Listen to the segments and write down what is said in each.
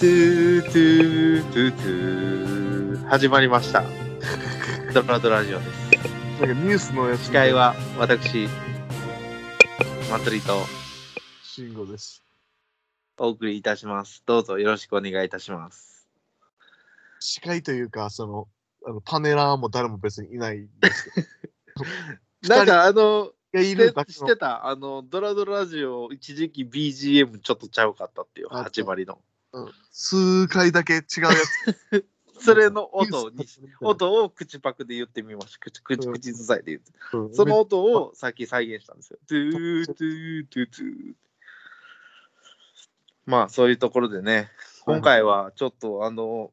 トゥートゥートゥートゥー始まりました。ドラドラジオです。なんかニュースのやつ司会は私、まつりと慎吾です。お送りいたします。どうぞよろしくお願いいたします。司会というか、その、あのパネラーも誰も別にいないんですけど。なんかあの、がい知るだけのってたあの、ドラドラジオ一時期 BGM ちょっとちゃうかったっていうあ始まりの。うん数回だけ違うやつ。それの音に、音音を口パクで言ってみました。口口うん口ずさいで言って。うんその音をさっき再現したんですよ。トゥートゥートゥートゥー。まあそういうところでね、今回はちょっとあの、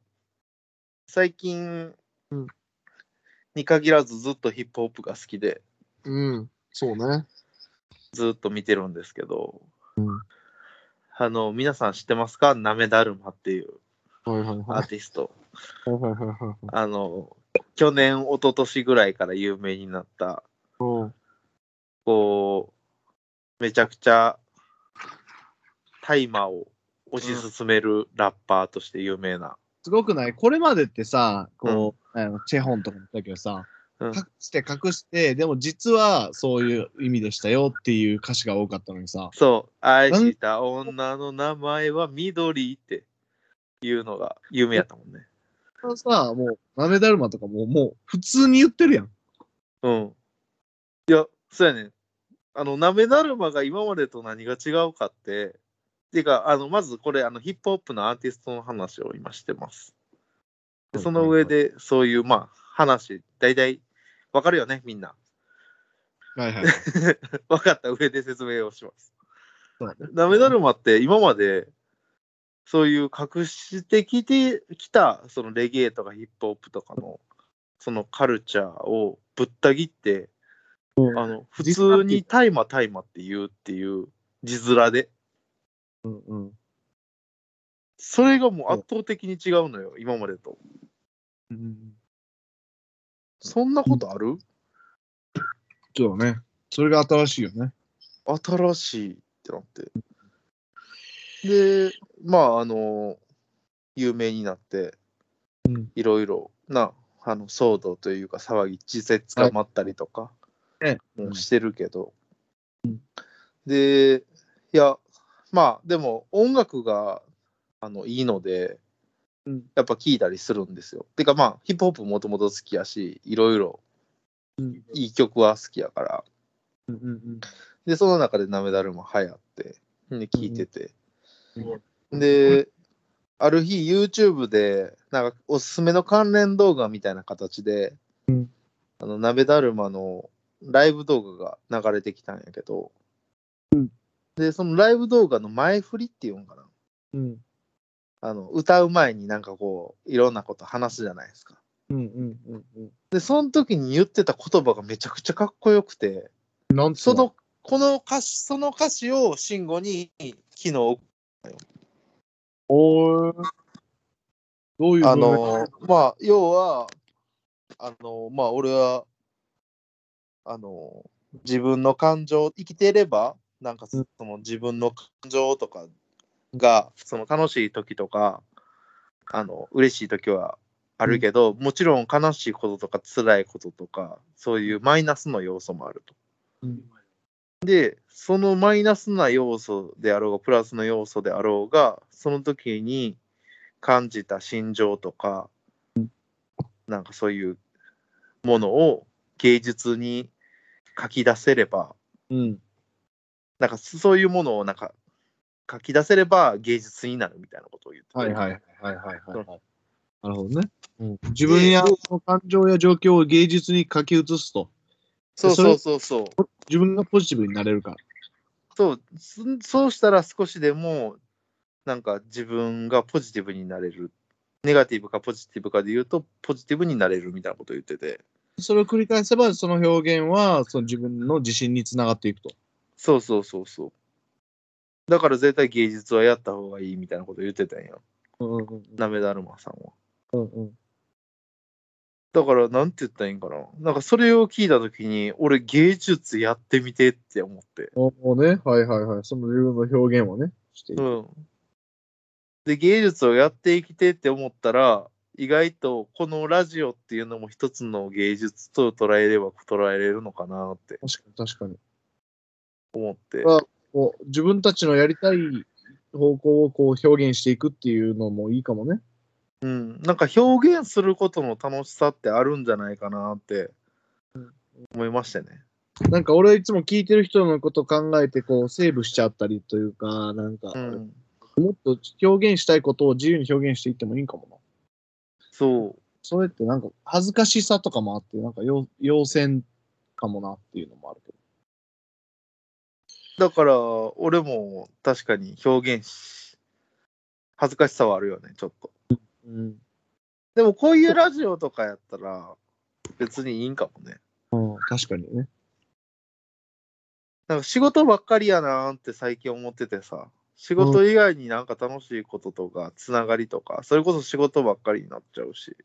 最近うんに限らずずっとヒップホップが好きで、うん、そうね。ずっと見てるんですけど、うんあの、皆さん知ってますか？なめだるまっていうアはーティスト。あの、去年、一昨年ぐらいから有名になった、う。んこう、めちゃくちゃ大麻を推し進めるラッパーとして有名な。すごくない？これまでってさ、こう、あのチェホンとかも言ったけどさ、うん隠して隠して、でも実はそういう意味でしたよっていう歌詞が多かったのにさ、そう、愛した女の名前は緑っていうのが有名やったもんね。これさ、もう、なめだるまとかももう普通に言ってるやん。うん。いや、そうやねん。あの、なめだるまが今までと何が違うかって、っていうか、あの、まずこれ、あの、ヒップホップのアーティストの話を今してます。でその上で、そういう、まあ、話、大体、わかるよね、みんな。はいはい。分かった上で説明をします。そうねなめだるまって今までそういう隠してきてきたそのレゲエとかヒップホップとかのそのカルチャーをぶった切って、あの普通に大麻大麻って言うっていう字面でうんうん。それがもう圧倒的に違うのよ今までと。うん、そんなことある？そうだね。それが新しいよね。新しいってなって。で、まあ、あの、有名になってうん、いろいろな、あの、騒動というか騒ぎ、自説がまったりとかえもしてるけど、うんで、いや、まあ、でも音楽が、あの、いいので、うんやっぱ聴いたりするんですよ。てかまあ、ヒップホップもともと好きやし、いろいろうんいい曲は好きやから、うんうんで、その中でなめだるま流行って、で、聞いてて。うんで、ある日 YouTube で、なんかおすすめの関連動画みたいな形で、うんあの、なべだるまのライブ動画が流れてきたんやけど、うんで、そのライブ動画の前振りっていうんかな。うん。あの、歌う前になんかこう、いろんなこと話すじゃないですか。うんうんうんうん。で、その時に言ってた言葉がめちゃくちゃかっこよくて、なんその、この歌詞、その歌詞を慎吾に昨日おーどういうあのまあ要はあのまあ俺はあの自分の感情生きていればなんかそうんの自分の感情とかがその楽しい時とかあの嬉しい時はあるけど、もちろん悲しいこととか辛いこととかそういうマイナスの要素もあると。うんでそのマイナスな要素であろうがプラスの要素であろうがその時に感じた心情とか、なんかそういうものを芸術に書き出せればうん。なんかそういうものをなんか書き出せれば芸術になるみたいなことを言っててはいはいはいはいはい。なるほどね。自分や感情や状況を芸術に書き写すと、そうそうそうそう。自分がポジティブになれるから。そう。そそうしたら少しでもなんか自分がポジティブになれる。ネガティブかポジティブかで言うとポジティブになれるみたいなことを言ってて。それを繰り返せば、その表現はその自分の自信につながっていくと。そうそうそうそうだから絶対芸術はやった方がいいみたいなことを言ってたんやうんうんうんなめだるまさんはうんうんだから、なんて言ったらいいんかな。なんか、それを聞いたときに、俺、芸術やってみてって思って。おおね、はいはいはい。その自分の表現をね、していく。うん。で、芸術をやっていきてって思ったら、意外とこのラジオっていうのも一つの芸術と捉えれば捉えれるのかなって確かに確かに。思って。あこう自分たちのやりたい方向をこう表現していくっていうのもいいかもね。うん、なんか表現することの楽しさってあるんじゃないかなって思いましたね。なんか俺いつも聞いてる人のこと考えてこうセーブしちゃったりというか、なんかうん、もっと表現したいことを自由に表現していってもいいかもな。そう。それってなんか恥ずかしさとかもあって、なんか要要線かもなっていうのもあるけど。だから、俺も確かに表現し、恥ずかしさはあるよね、ちょっと。うん。でも、こういうラジオとかやったら、別にいいんかもね。うん、確かにね。なんか仕事ばっかりやなーって最近思っててさ、仕事以外になんか楽しいこととか、つながりとか、それこそ仕事ばっかりになっちゃうし。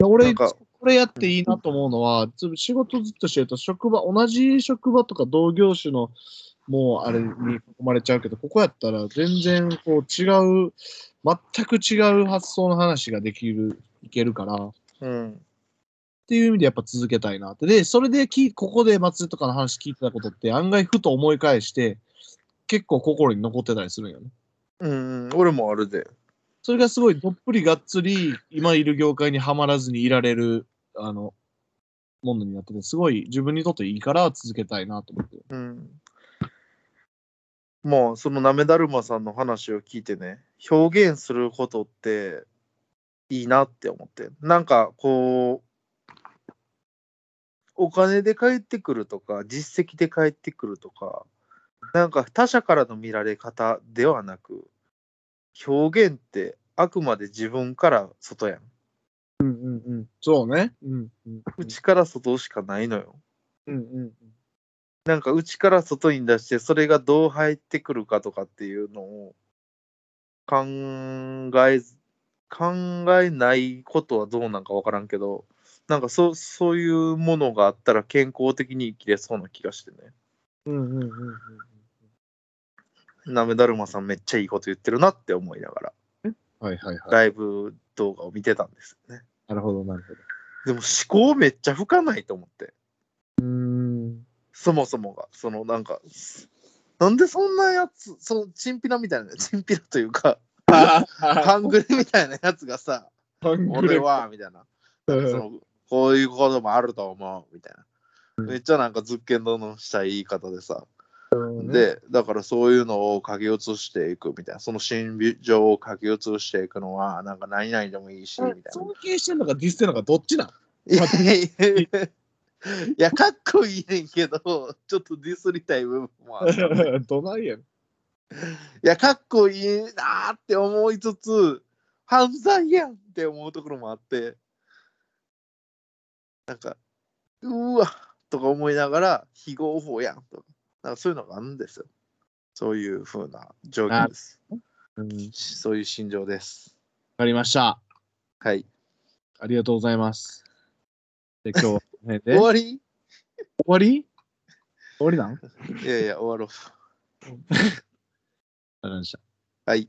な俺、これやっていいなと思うのは、ず仕事ずっとしてると、職場、同じ職場とか同業種の、もうあれに囲まれちゃうけど、ここやったら全然こう違う、全く違う発想の話ができる、いけるから、っうん。ていう意味でやっぱ続けたいなって。で、それでき、ここで松井とかの話聞いてたことって案外ふと思い返して、結構心に残ってたりするんよね。うん、俺もあるで。それがすごいどっぷりがっつり今いる業界にはまらずにいられるあのものになっててすごい自分にとっていいから続けたいなと思ってる。うん。まあ、そのなめだるまさんの話を聞いてね、表現することっていいなって思って。なんかこう、お金で返ってくるとか、実績で返ってくるとか、なんか他者からの見られ方ではなく、表現ってあくまで自分から外やん。うんうんうん。そうね。うんうん内から外しかないのよ。うんうんなんか内から外に出してそれがどう入ってくるかとかっていうのを考えず考えないことはどうなんか分からんけどなんかそそういうものがあったら健康的に生きれそうな気がしてねうんうんうんうんなめだるまさんめっちゃいいこと言ってるなって思いながらはいはいはい。ライブ動画を見てたんですよねなるほどなるほど。でも思考めっちゃ深ないと思ってうーん。そもそもがそのなんかなんでそんなやつそのチンピラみたいなチンピラというか半グレみたいなやつがさ、俺は、みたいな。そのこういうこともあると思う、みたいな。めっちゃなんかズッケンドのしたい言い方でさ。で、だからそういうのを書き写していくみたいな。その心情を書き写していくのは、なんか何々でもいいし、みたいな。尊敬してんのかディスってんのかどっちなん？いやいやいやいや、かっこいいねんけど、ちょっとディスりたい部分もある。どないやん。いや、かっこいいなーって思いつつ、犯罪やんって思うところもあって、なんか、うわとか思いながら、非合法やんとか、なんかそういうのがあるんですよ。そういう風な状況です。うん。わそういう心情です。かりました。はい。ありがとうございます。で、今日はこの辺で終わり？終わり？終わりなん？いやいや、終わろう。わかりました。はい。